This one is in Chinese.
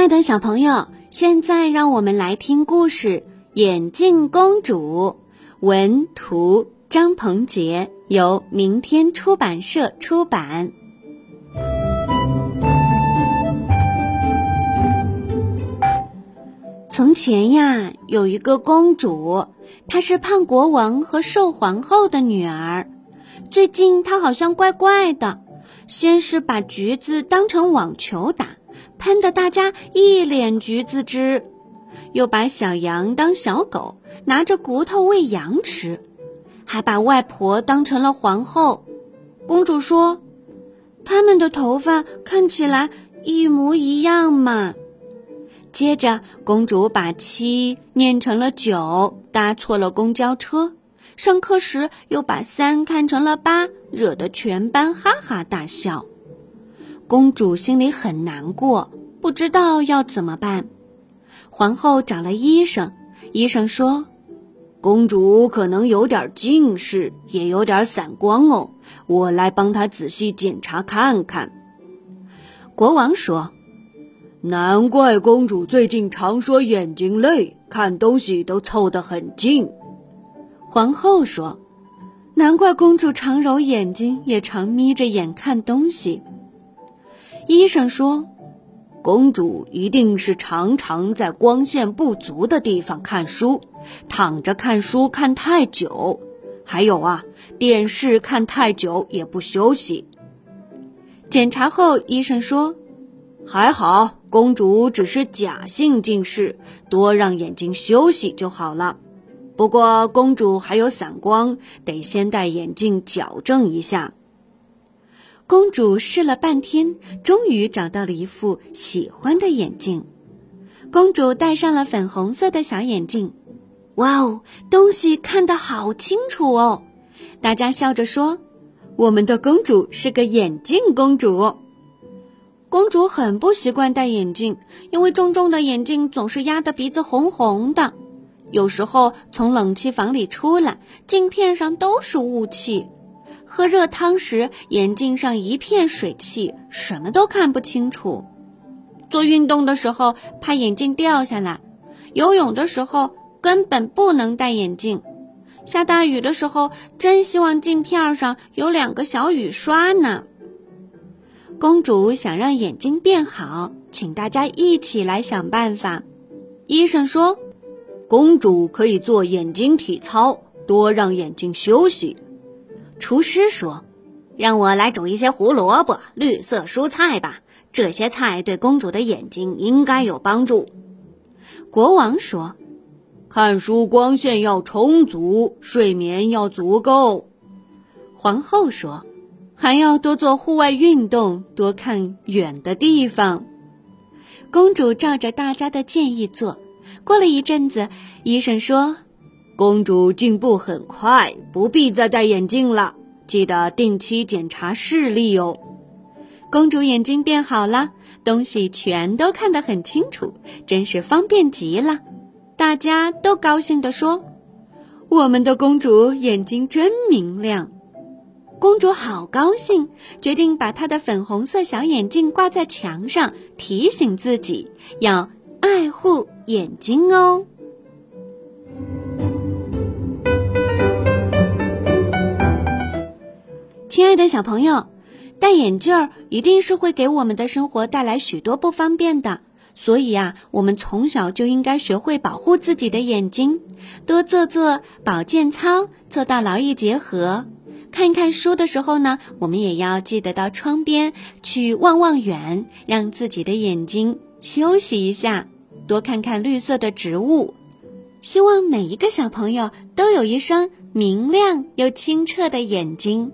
爱的小朋友，现在让我们来听故事《眼镜公主》，文图张鹏杰，由明天出版社出版。从前呀，有一个公主，她是胖国王和瘦皇后的女儿。最近她好像怪怪的，先是把橘子当成网球打。喷得大家一脸橘子汁，又把小羊当小狗，拿着骨头喂羊吃，还把外婆当成了皇后。公主说：“他们的头发看起来一模一样嘛。”接着，公主把七念成了九，搭错了公交车。上课时又把三看成了八，惹得全班哈哈大笑。公主心里很难过，不知道要怎么办。皇后找了医生，医生说：“公主可能有点近视，也有点散光哦，我来帮她仔细检查看看。”国王说：“难怪公主最近常说眼睛累，看东西都凑得很近。”皇后说：“难怪公主常揉眼睛，也常眯着眼看东西。”医生说：“公主一定是常常在光线不足的地方看书，躺着看书看太久，还有啊，电视看太久也不休息。”检查后，医生说：“还好，公主只是假性近视，多让眼睛休息就好了。不过，公主还有散光，得先戴眼镜矫正一下。”公主试了半天，终于找到了一副喜欢的眼镜。公主戴上了粉红色的小眼镜，哇哦，东西看得好清楚哦！大家笑着说：“我们的公主是个眼镜公主。”公主很不习惯戴眼镜，因为重重的眼镜总是压得鼻子红红的。有时候从冷气房里出来，镜片上都是雾气。喝热汤时，眼镜上一片水汽，什么都看不清楚。做运动的时候，怕眼镜掉下来；游泳的时候，根本不能戴眼镜；下大雨的时候，真希望镜片上有两个小雨刷呢。公主想让眼睛变好，请大家一起来想办法。医生说，公主可以做眼睛体操，多让眼睛休息。厨师说：“让我来煮一些胡萝卜、绿色蔬菜吧，这些菜对公主的眼睛应该有帮助。”国王说：“看书光线要充足，睡眠要足够。”皇后说：“还要多做户外运动，多看远的地方。”公主照着大家的建议做。过了一阵子，医生说。公主进步很快，不必再戴眼镜了。记得定期检查视力哦。公主眼睛变好了，东西全都看得很清楚，真是方便极了。大家都高兴地说：“我们的公主眼睛真明亮。”公主好高兴，决定把她的粉红色小眼镜挂在墙上，提醒自己要爱护眼睛哦。亲爱的小朋友，戴眼镜儿一定是会给我们的生活带来许多不方便的，所以呀，我们从小就应该学会保护自己的眼睛，多做做保健操，做到劳逸结合。看看书的时候呢，我们也要记得到窗边去望望远，让自己的眼睛休息一下，多看看绿色的植物。希望每一个小朋友都有一双明亮又清澈的眼睛。